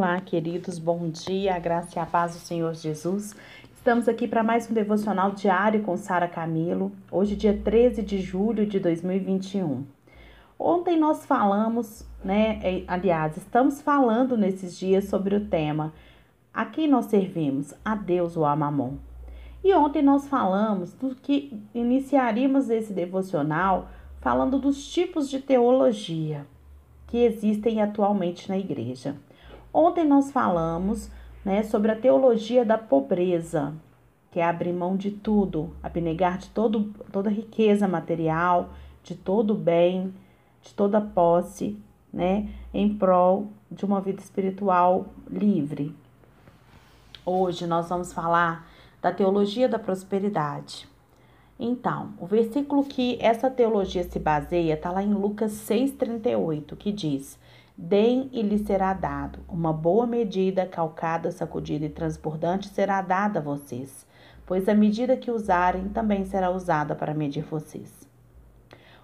Olá, queridos, bom dia, a graça e a paz do Senhor Jesus. Estamos aqui para mais um devocional diário com Sara Camilo, hoje, dia 13 de julho de 2021. Ontem nós falamos, né? É, aliás, estamos falando nesses dias sobre o tema A quem nós servimos? A Deus ou a Mamon? E ontem nós falamos do que iniciaríamos esse devocional falando dos tipos de teologia que existem atualmente na igreja. Ontem nós falamos né, sobre a teologia da pobreza, que é abrir mão de tudo, abnegar de todo, toda riqueza material, de todo bem, de toda posse, né, em prol de uma vida espiritual livre. Hoje nós vamos falar da teologia da prosperidade. Então, o versículo que essa teologia se baseia está lá em Lucas 6,38, que diz: Deem e lhe será dado. Uma boa medida, calcada, sacudida e transbordante será dada a vocês, pois a medida que usarem também será usada para medir vocês.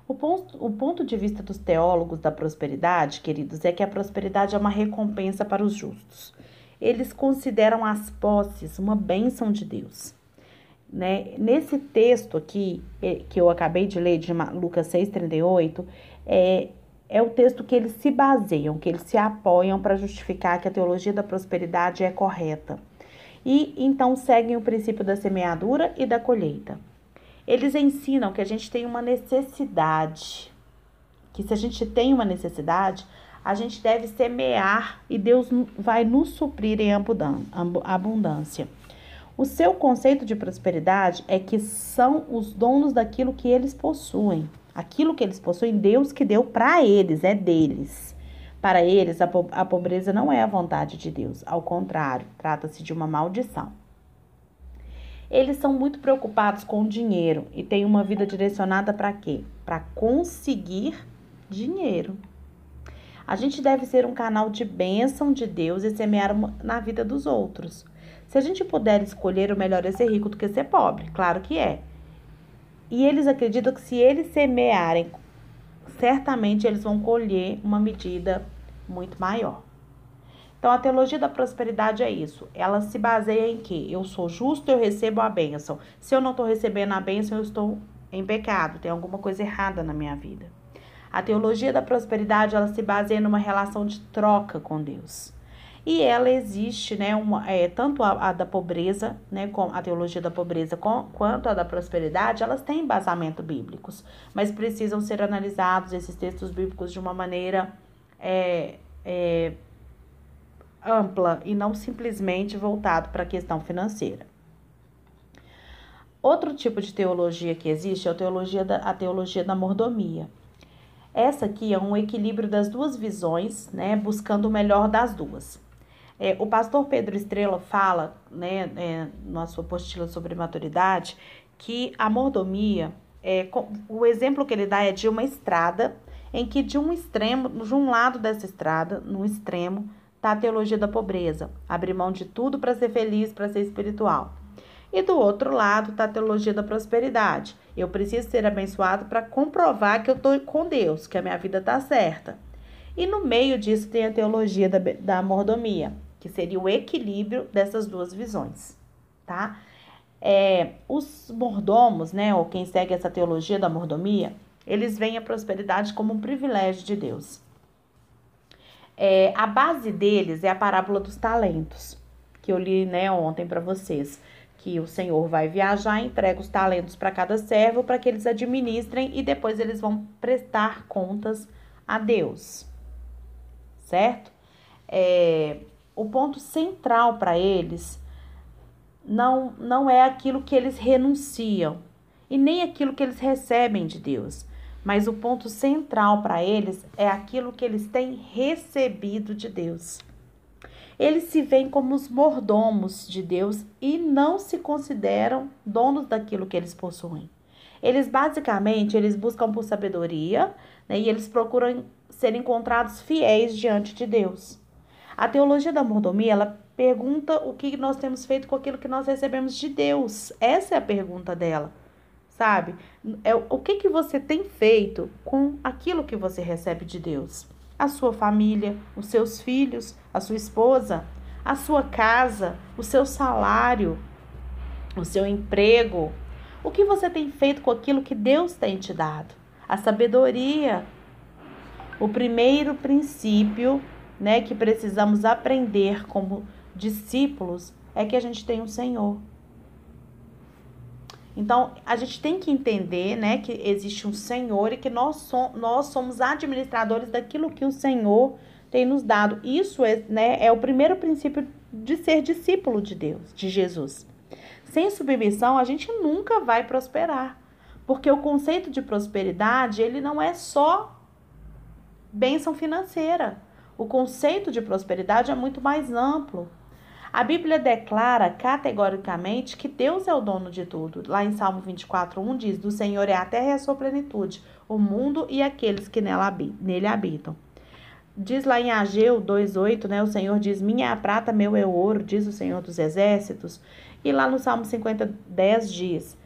O ponto, o ponto de vista dos teólogos da prosperidade, queridos, é que a prosperidade é uma recompensa para os justos. Eles consideram as posses uma bênção de Deus. Né? Nesse texto aqui, é, que eu acabei de ler, de Lucas 6,38, é, é o texto que eles se baseiam, que eles se apoiam para justificar que a teologia da prosperidade é correta. E então seguem o princípio da semeadura e da colheita. Eles ensinam que a gente tem uma necessidade, que se a gente tem uma necessidade, a gente deve semear e Deus vai nos suprir em abundância. O seu conceito de prosperidade é que são os donos daquilo que eles possuem. Aquilo que eles possuem, Deus que deu para eles, é deles. Para eles, a, po a pobreza não é a vontade de Deus, ao contrário, trata-se de uma maldição. Eles são muito preocupados com o dinheiro e têm uma vida direcionada para quê? Para conseguir dinheiro. A gente deve ser um canal de bênção de Deus e semear na vida dos outros. Se a gente puder escolher, o melhor é ser rico do que ser pobre. Claro que é. E eles acreditam que se eles semearem, certamente eles vão colher uma medida muito maior. Então, a teologia da prosperidade é isso. Ela se baseia em que eu sou justo, eu recebo a bênção. Se eu não estou recebendo a bênção, eu estou em pecado, tem alguma coisa errada na minha vida. A teologia da prosperidade, ela se baseia numa relação de troca com Deus e ela existe, né, uma, é, tanto a, a, da pobreza, né, com a teologia da pobreza, com, quanto a da prosperidade, elas têm embasamento bíblicos, mas precisam ser analisados esses textos bíblicos de uma maneira é, é, ampla e não simplesmente voltado para a questão financeira. Outro tipo de teologia que existe é a teologia da, a teologia da mordomia. Essa aqui é um equilíbrio das duas visões, né, buscando o melhor das duas. É, o pastor Pedro Estrela fala, né, é, na sua apostila sobre maturidade, que a mordomia, é, o exemplo que ele dá é de uma estrada, em que de um extremo, de um lado dessa estrada, no extremo, está a teologia da pobreza, abrir mão de tudo para ser feliz, para ser espiritual. E do outro lado está a teologia da prosperidade. Eu preciso ser abençoado para comprovar que eu estou com Deus, que a minha vida está certa. E no meio disso tem a teologia da, da mordomia, que seria o equilíbrio dessas duas visões, tá? É, os mordomos, né, ou quem segue essa teologia da mordomia, eles veem a prosperidade como um privilégio de Deus. É, a base deles é a parábola dos talentos, que eu li né, ontem para vocês. Que o Senhor vai viajar, entrega os talentos para cada servo para que eles administrem e depois eles vão prestar contas a Deus certo? É, o ponto central para eles não, não é aquilo que eles renunciam e nem aquilo que eles recebem de Deus, mas o ponto central para eles é aquilo que eles têm recebido de Deus. Eles se veem como os mordomos de Deus e não se consideram donos daquilo que eles possuem. Eles basicamente eles buscam por sabedoria né, e eles procuram ser encontrados fiéis diante de Deus. A teologia da mordomia, ela pergunta o que nós temos feito com aquilo que nós recebemos de Deus. Essa é a pergunta dela, sabe? É o que que você tem feito com aquilo que você recebe de Deus? a sua família, os seus filhos, a sua esposa, a sua casa, o seu salário, o seu emprego. O que você tem feito com aquilo que Deus tem te dado? A sabedoria. O primeiro princípio, né, que precisamos aprender como discípulos é que a gente tem um Senhor. Então, a gente tem que entender, né, que existe um Senhor e que nós, so nós somos administradores daquilo que o Senhor tem nos dado. Isso é, né, é o primeiro princípio de ser discípulo de Deus, de Jesus. Sem submissão, a gente nunca vai prosperar. Porque o conceito de prosperidade, ele não é só bênção financeira. O conceito de prosperidade é muito mais amplo. A Bíblia declara categoricamente que Deus é o dono de tudo. Lá em Salmo 24, 1 diz: Do Senhor é a terra e a sua plenitude, o mundo e aqueles que nela, nele habitam. Diz lá em Ageu 2,8, né? O Senhor diz: Minha é a prata, meu é o ouro, diz o Senhor dos Exércitos. E lá no Salmo 50, 10 diz: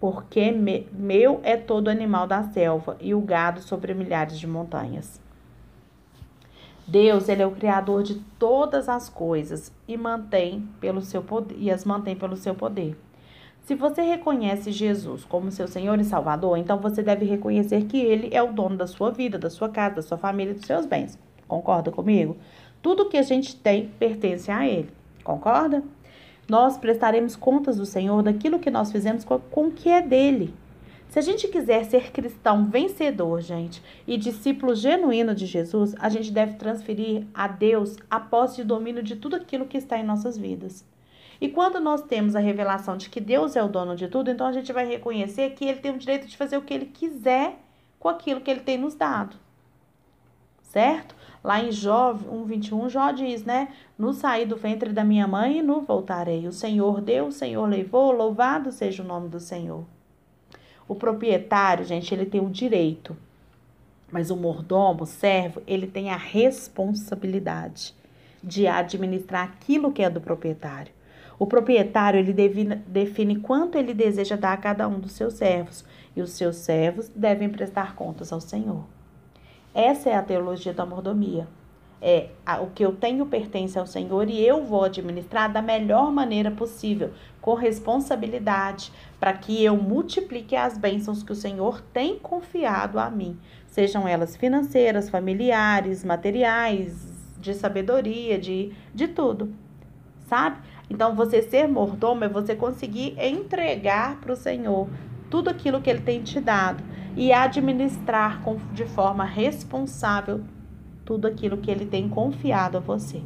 Porque me, meu é todo animal da selva e o gado sobre milhares de montanhas. Deus, ele é o criador de todas as coisas e mantém pelo seu poder e as mantém pelo seu poder. Se você reconhece Jesus como seu Senhor e Salvador, então você deve reconhecer que ele é o dono da sua vida, da sua casa, da sua família e dos seus bens. Concorda comigo? Tudo que a gente tem pertence a ele. Concorda? Nós prestaremos contas do Senhor daquilo que nós fizemos com o que é dele. Se a gente quiser ser cristão vencedor, gente, e discípulo genuíno de Jesus, a gente deve transferir a Deus a posse e domínio de tudo aquilo que está em nossas vidas. E quando nós temos a revelação de que Deus é o dono de tudo, então a gente vai reconhecer que ele tem o direito de fazer o que ele quiser com aquilo que ele tem nos dado. Certo? Lá em Jó 1:21, Jó diz, né? No saí do ventre da minha mãe e no voltarei. O Senhor deu, o Senhor levou, louvado seja o nome do Senhor. O proprietário, gente, ele tem o direito, mas o mordomo, o servo, ele tem a responsabilidade de administrar aquilo que é do proprietário. O proprietário, ele define, define quanto ele deseja dar a cada um dos seus servos, e os seus servos devem prestar contas ao Senhor. Essa é a teologia da mordomia é, o que eu tenho pertence ao Senhor e eu vou administrar da melhor maneira possível, com responsabilidade, para que eu multiplique as bênçãos que o Senhor tem confiado a mim, sejam elas financeiras, familiares, materiais, de sabedoria, de, de tudo, sabe? Então, você ser mordomo é você conseguir entregar para o Senhor tudo aquilo que Ele tem te dado e administrar com, de forma responsável tudo aquilo que ele tem confiado a você.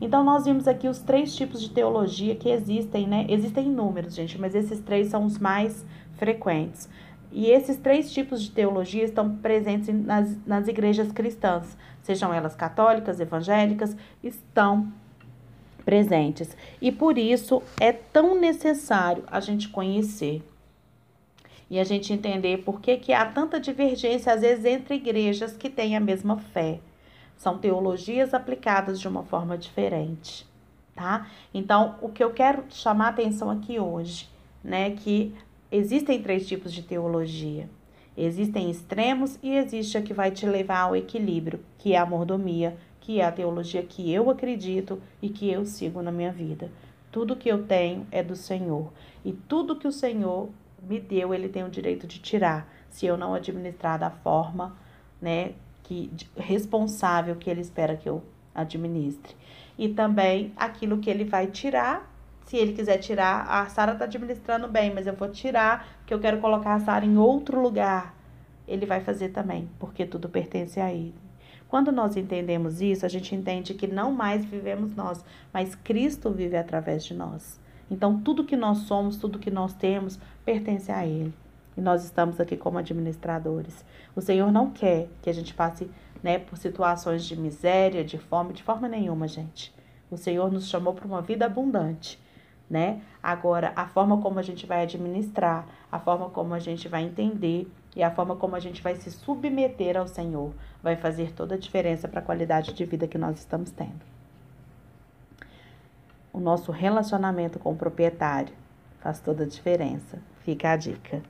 Então, nós vimos aqui os três tipos de teologia que existem, né? Existem inúmeros, gente, mas esses três são os mais frequentes. E esses três tipos de teologia estão presentes nas, nas igrejas cristãs, sejam elas católicas, evangélicas, estão presentes. E por isso é tão necessário a gente conhecer e a gente entender por que, que há tanta divergência, às vezes, entre igrejas que têm a mesma fé. São teologias aplicadas de uma forma diferente, tá? Então, o que eu quero chamar a atenção aqui hoje, né, que existem três tipos de teologia. Existem extremos e existe a que vai te levar ao equilíbrio, que é a mordomia, que é a teologia que eu acredito e que eu sigo na minha vida. Tudo que eu tenho é do Senhor. E tudo que o Senhor me deu, ele tem o direito de tirar, se eu não administrar da forma, né, que responsável que ele espera que eu administre. E também aquilo que ele vai tirar, se ele quiser tirar, a Sara está administrando bem, mas eu vou tirar, porque eu quero colocar a Sara em outro lugar. Ele vai fazer também, porque tudo pertence a ele. Quando nós entendemos isso, a gente entende que não mais vivemos nós, mas Cristo vive através de nós. Então, tudo que nós somos, tudo que nós temos, pertence a Ele. E nós estamos aqui como administradores. O Senhor não quer que a gente passe né, por situações de miséria, de fome, de forma nenhuma, gente. O Senhor nos chamou para uma vida abundante, né? Agora, a forma como a gente vai administrar, a forma como a gente vai entender e a forma como a gente vai se submeter ao Senhor vai fazer toda a diferença para a qualidade de vida que nós estamos tendo o nosso relacionamento com o proprietário. Faz toda a diferença. Fica a dica.